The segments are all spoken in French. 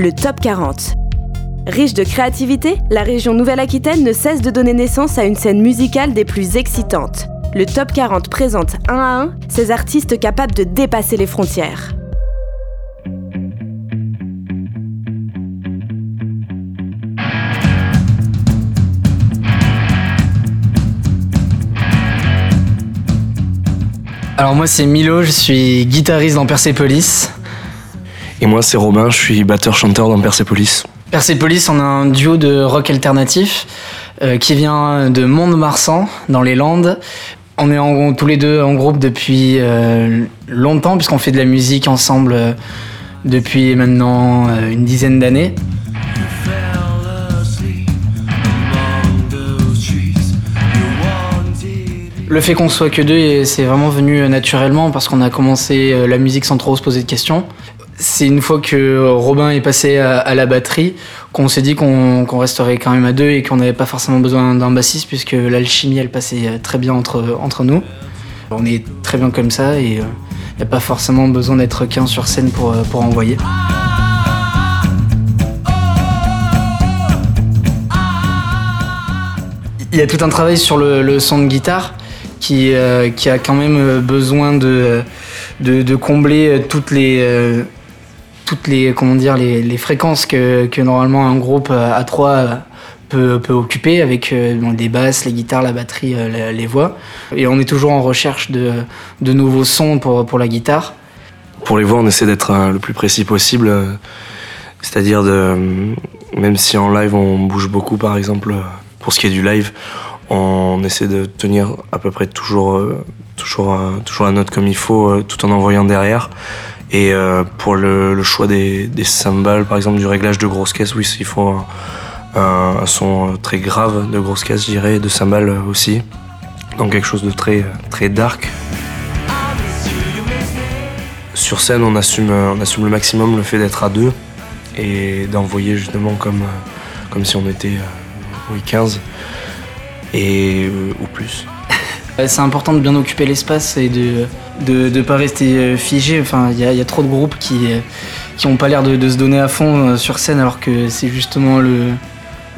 le Top 40. Riche de créativité, la région Nouvelle-Aquitaine ne cesse de donner naissance à une scène musicale des plus excitantes. Le Top 40 présente un à un ces artistes capables de dépasser les frontières. Alors moi c'est Milo, je suis guitariste dans Persepolis. Et moi c'est Robin, je suis batteur-chanteur dans Persepolis. Persepolis, on a un duo de rock alternatif euh, qui vient de Mont-de-Marsan, dans les Landes. On est tous les deux en groupe depuis euh, longtemps puisqu'on fait de la musique ensemble euh, depuis maintenant une dizaine d'années. Le fait qu'on soit que deux, c'est vraiment venu naturellement parce qu'on a commencé la musique sans trop se poser de questions. C'est une fois que Robin est passé à, la batterie qu'on s'est dit qu'on resterait quand même à deux et qu'on n'avait pas forcément besoin d'un bassiste puisque l'alchimie elle passait euh, très bien entre, entre nous. On est très bien comme ça et il euh, n'y a pas forcément besoin d'être qu'un sur scène pour, pour envoyer. Il y a tout un travail sur le, son de guitare qui, euh, qui a quand même euh, besoin de, de, combler euh, toutes les, toutes les, comment dire, les, les fréquences que, normalement un groupe à trois peut, peut occuper avec des basses, les guitares, la batterie, les voix. Et on est toujours en recherche de, nouveaux sons pour, la guitare. Pour les voix, on essaie d'être le plus précis possible. C'est-à-dire de, même si en live on bouge beaucoup, par exemple, pour ce qui est du live, on essaie de tenir à peu près toujours, euh, toujours, toujours la note comme il faut, euh, tout en envoyant derrière. Et euh, pour le, choix des, cymbales, par exemple du réglage de grosse caisse, oui, il faut un, son très grave de grosse caisse, je dirais, de cymbales aussi. Donc quelque chose de très, très dark. Sur scène, on assume, on assume le maximum le fait d'être à deux et d'envoyer justement comme, comme si on était oui, 15 et euh, ou plus. C'est important de bien occuper l'espace et de ne de, pas rester euh, figé. Enfin, il y, a trop de groupes qui euh, qui ont pas l'air de, de, se donner à fond sur scène alors que c'est justement le,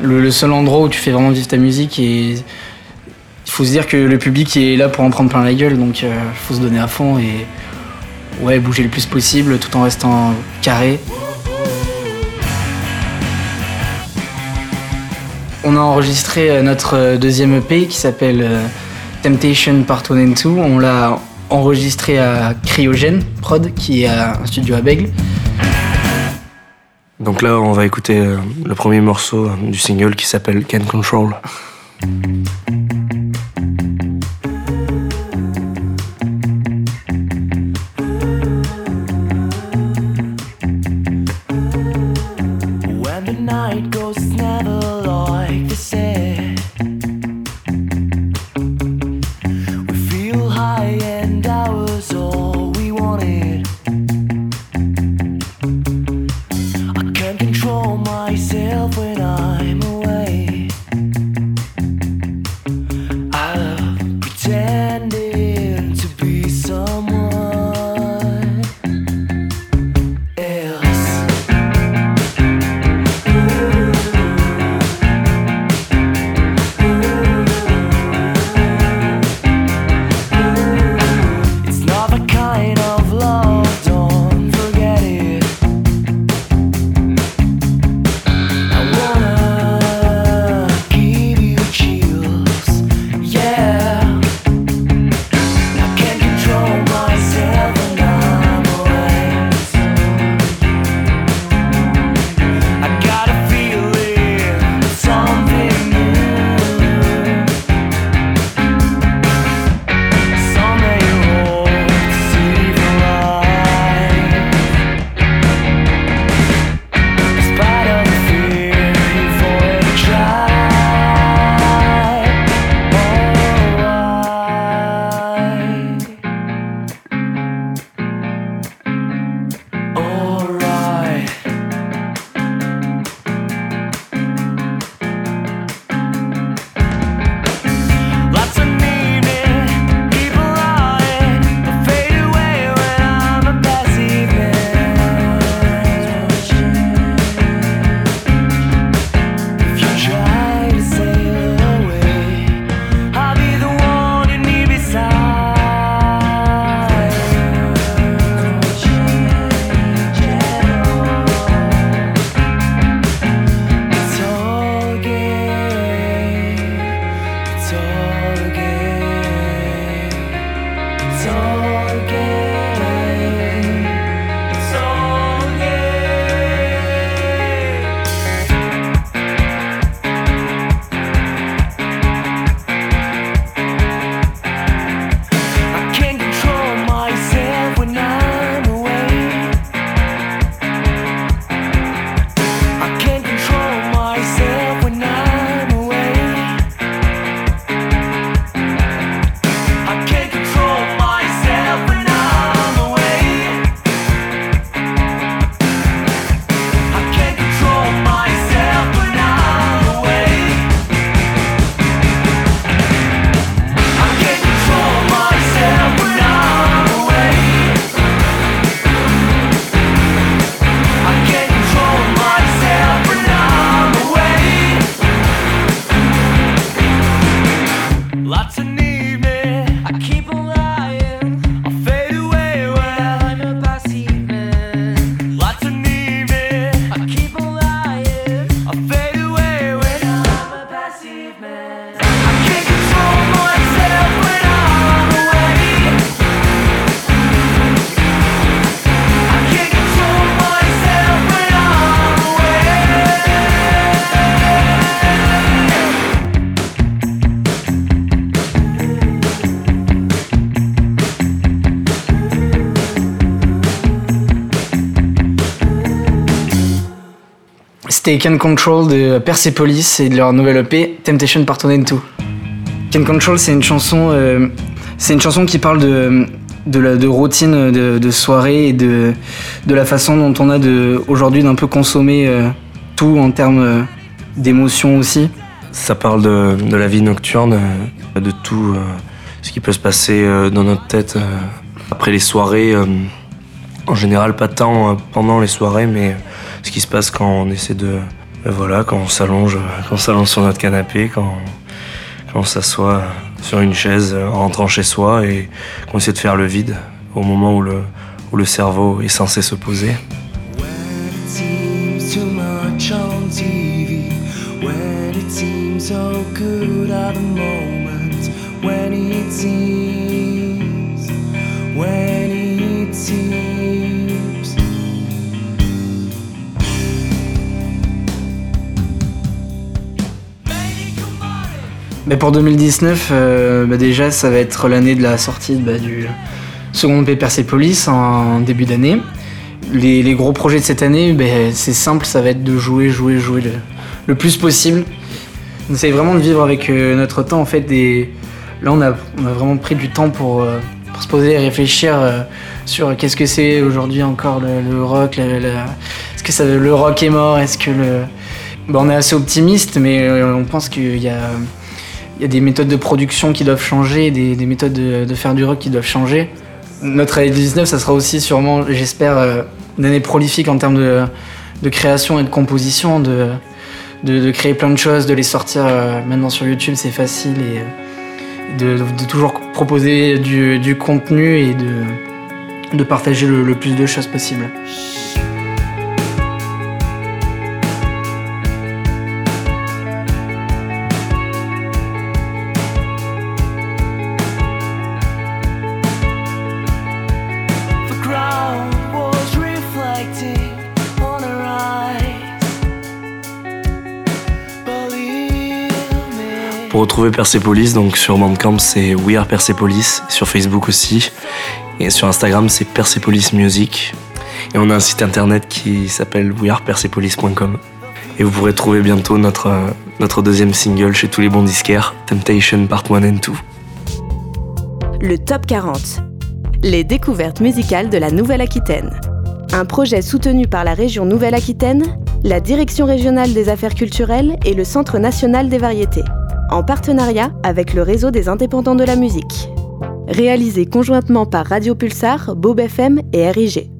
le, seul endroit où tu fais vraiment vivre ta musique et il faut se dire que le public est là pour en prendre plein la gueule donc il faut se donner à fond et ouais bouger le plus possible tout en restant carré. On a enregistré euh, notre euh, deuxième EP qui s'appelle euh, Temptation Part 1 and 2. On l'a enregistré à Cryogène Prod, qui est un studio à Bègle. Donc là, on va écouter le premier morceau du single qui s'appelle Can Control. C'était Can Control de Persepolis et de leur nouvelle EP Temptation Part 1 and 2. Can Control, c'est une chanson, euh, c'est une chanson qui parle de, de, la, de routine de, soirée et de, de la façon dont on a de, aujourd'hui d'un peu consommer euh, tout en termes euh, d'émotions aussi. Ça parle de, de, la vie nocturne, de tout ce qui peut se passer dans notre tête après les soirées. En général, pas tant pendant les soirées, mais ce qui se passe quand on essaie de. Voilà, quand on s'allonge, quand on s'allonge sur notre canapé, quand, on s'assoit sur une chaise en rentrant chez soi et qu'on essaie de faire le vide au moment où le cerveau est censé se poser. Pour 2019, euh, bah déjà, ça va être l'année de la sortie bah, du second EP Persepolis en début d'année. Les, gros projets de cette année, bah, c'est simple, ça va être de jouer, jouer, jouer le, plus possible. On essaye vraiment de vivre avec euh, notre temps en fait. Et là, on a, vraiment pris du temps pour, euh, se poser et réfléchir sur qu'est-ce que c'est aujourd'hui encore le, rock. Est-ce que le rock est mort Est-ce que le. on est assez optimiste, mais on pense qu'il y a y a des méthodes de production qui doivent changer, des, méthodes de, faire du rock qui doivent changer. Notre année 2019, ça sera aussi sûrement, j'espère, euh, une année prolifique en termes de, création et de composition, de, créer plein de choses, de les sortir euh, maintenant sur YouTube, c'est facile, et de, toujours proposer du, contenu et de, partager le plus de choses possible. Retrouver Persepolis, donc sur Bandcamp c'est We Are Persepolis, sur Facebook aussi, et sur Instagram c'est Persepolis Music. Et on a un site internet qui s'appelle wearepersepolis.com. Et vous pourrez trouver bientôt notre, notre deuxième single chez tous les bons disquaires, Temptation Part 1 and 2. Le Top 40. Les découvertes musicales de la Nouvelle-Aquitaine. Un projet soutenu par la région Nouvelle-Aquitaine, la Direction régionale des affaires culturelles et le Centre national des variétés en partenariat avec le réseau des indépendants de la musique. Réalisé conjointement par Radio Pulsar, Bob FM et RIG.